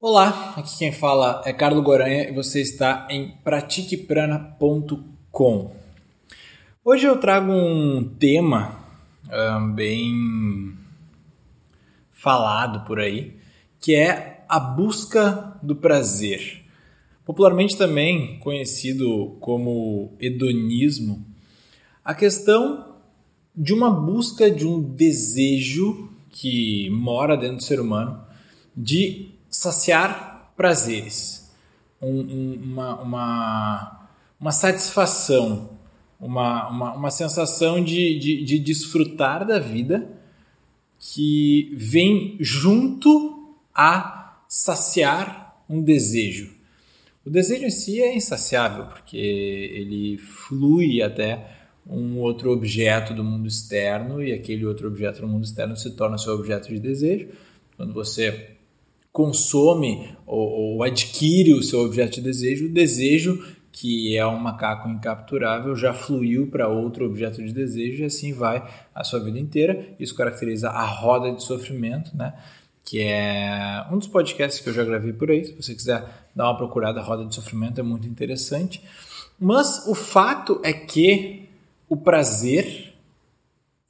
Olá, aqui quem fala é Carlos Goranha e você está em pratiqueprana.com. Hoje eu trago um tema um, bem falado por aí, que é a busca do prazer. Popularmente também conhecido como hedonismo, a questão de uma busca de um desejo que mora dentro do ser humano de saciar prazeres, um, um, uma, uma, uma satisfação, uma, uma, uma sensação de, de, de desfrutar da vida que vem junto a saciar um desejo. O desejo em si é insaciável, porque ele flui até um outro objeto do mundo externo e aquele outro objeto do mundo externo se torna seu objeto de desejo. Quando você consome ou, ou adquire o seu objeto de desejo, o desejo que é um macaco incapturável, já fluiu para outro objeto de desejo e assim vai a sua vida inteira. Isso caracteriza a roda de sofrimento, né? que é um dos podcasts que eu já gravei por aí. Se você quiser dar uma procurada, a roda de sofrimento é muito interessante. Mas o fato é que o prazer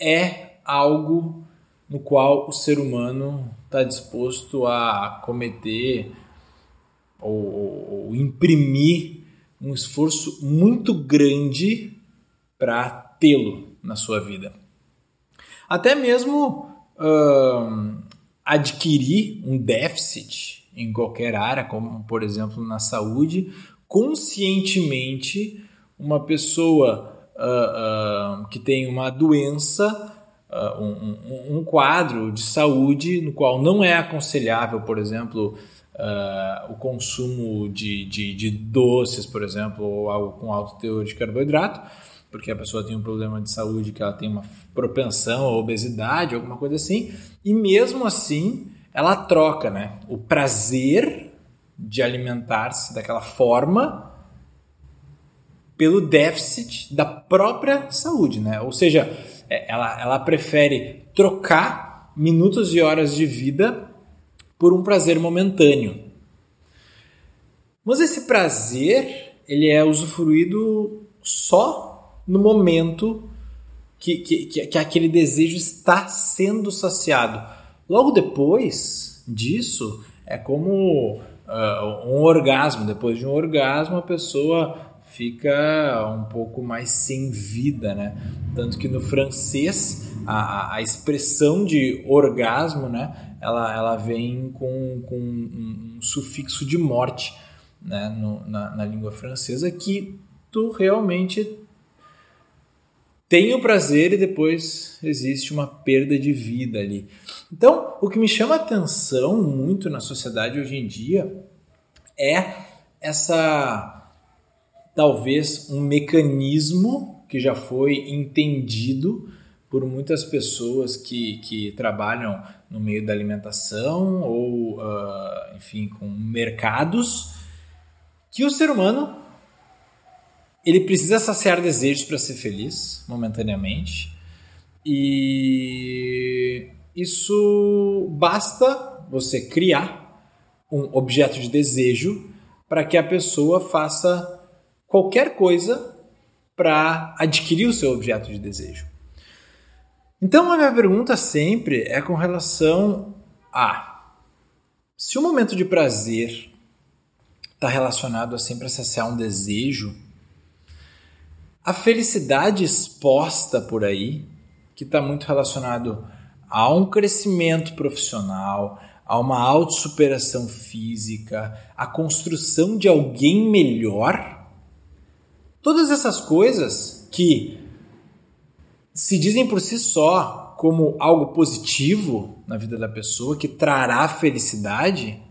é algo no qual o ser humano está disposto a cometer ou, ou, imprimir um esforço muito grande para tê-lo na sua vida. Até mesmo uh, adquirir um déficit em qualquer área, como por exemplo na saúde, conscientemente uma pessoa uh, uh, que tem uma doença uh, um, um, quadro de saúde no qual não é aconselhável, por exemplo, uh, o consumo de, de, de, doces, por exemplo, ou algo com alto teor de carboidrato, porque a pessoa tem um problema de saúde que ela tem uma propensão à obesidade, alguma coisa assim, e mesmo assim ela troca né, o prazer de alimentar-se daquela forma pelo déficit da própria saúde, né? Ou seja, ela, ela prefere trocar minutos e horas de vida por um prazer momentâneo. Mas esse prazer ele é usufruído só no momento que, que, que, que aquele desejo está sendo saciado. Logo depois disso, é como uh, um orgasmo. Depois de um orgasmo, a pessoa fica um pouco mais sem vida, né? Tanto que no francês a, a expressão de orgasmo, né? Ela, ela vem com, com um, sufixo de morte, né? No, na, na língua francesa que tu realmente tem o prazer e depois existe uma perda de vida ali. Então, o que me chama atenção muito na sociedade hoje em dia é essa talvez um mecanismo que já foi entendido por muitas pessoas que, que trabalham no meio da alimentação ou, uh, enfim, com mercados, que o ser humano ele precisa saciar desejos para ser feliz momentaneamente. E isso basta você criar um objeto de desejo para que a pessoa faça qualquer coisa para adquirir o seu objeto de desejo. Então, a minha pergunta sempre é com relação a se o momento de prazer está relacionado a sempre saciar um desejo, a felicidade exposta por aí, que está muito relacionado a um crescimento profissional, a uma autossuperação física, a construção de alguém melhor, Todas essas coisas que se dizem por si só como algo positivo na vida da pessoa, que trará felicidade,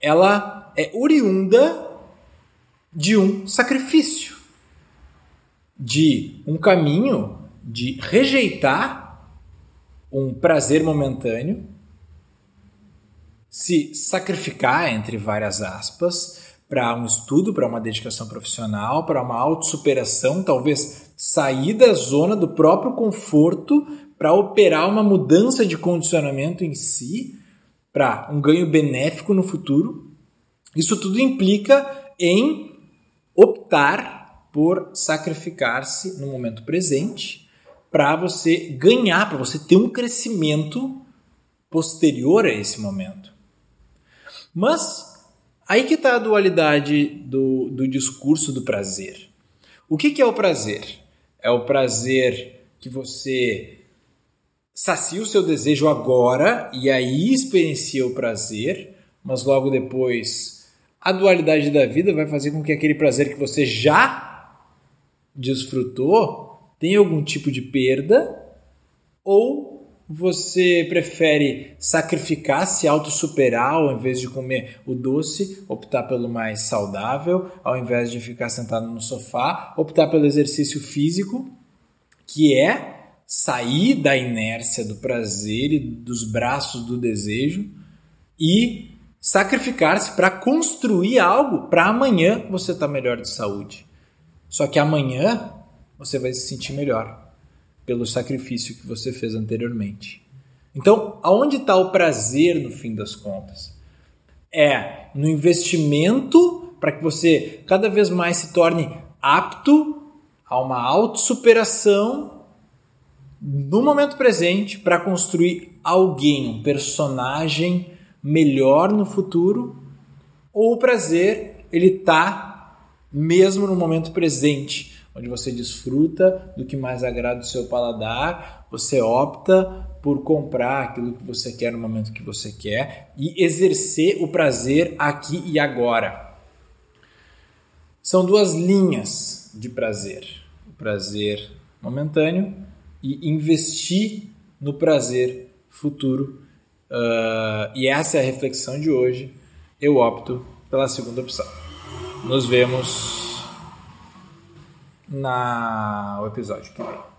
ela é oriunda de um sacrifício, de um caminho de rejeitar um prazer momentâneo, se sacrificar, entre várias aspas, para um estudo, para uma dedicação profissional, para uma autossuperação, talvez sair da zona do próprio conforto para operar uma mudança de condicionamento em si, para um ganho benéfico no futuro. Isso tudo implica em optar por sacrificar-se no momento presente para você ganhar, para você ter um crescimento posterior a esse momento. Mas aí que está a dualidade do, do discurso do prazer. O que, que é o prazer? É o prazer que você sacia o seu desejo agora e aí experiencia o prazer, mas logo depois a dualidade da vida vai fazer com que aquele prazer que você já desfrutou tenha algum tipo de perda ou você prefere sacrificar, se auto-superar ao invés de comer o doce, optar pelo mais saudável, ao invés de ficar sentado no sofá, optar pelo exercício físico, que é sair da inércia do prazer e dos braços do desejo e sacrificar-se para construir algo para amanhã você estar tá melhor de saúde. Só que amanhã você vai se sentir melhor pelo sacrifício que você fez anteriormente. Então, aonde está o prazer no fim das contas? É no investimento para que você cada vez mais se torne apto a uma autossuperação no momento presente para construir alguém, um personagem melhor no futuro, ou o prazer ele está mesmo no momento presente, onde você desfruta do que mais agrada o seu paladar, você opta por comprar aquilo que você quer no momento que você quer e exercer o prazer aqui e agora. São duas linhas de prazer: o prazer momentâneo e investir no prazer futuro. Uh, e essa é a reflexão de hoje. Eu opto pela segunda opção. Nos vemos na o episódio que vem.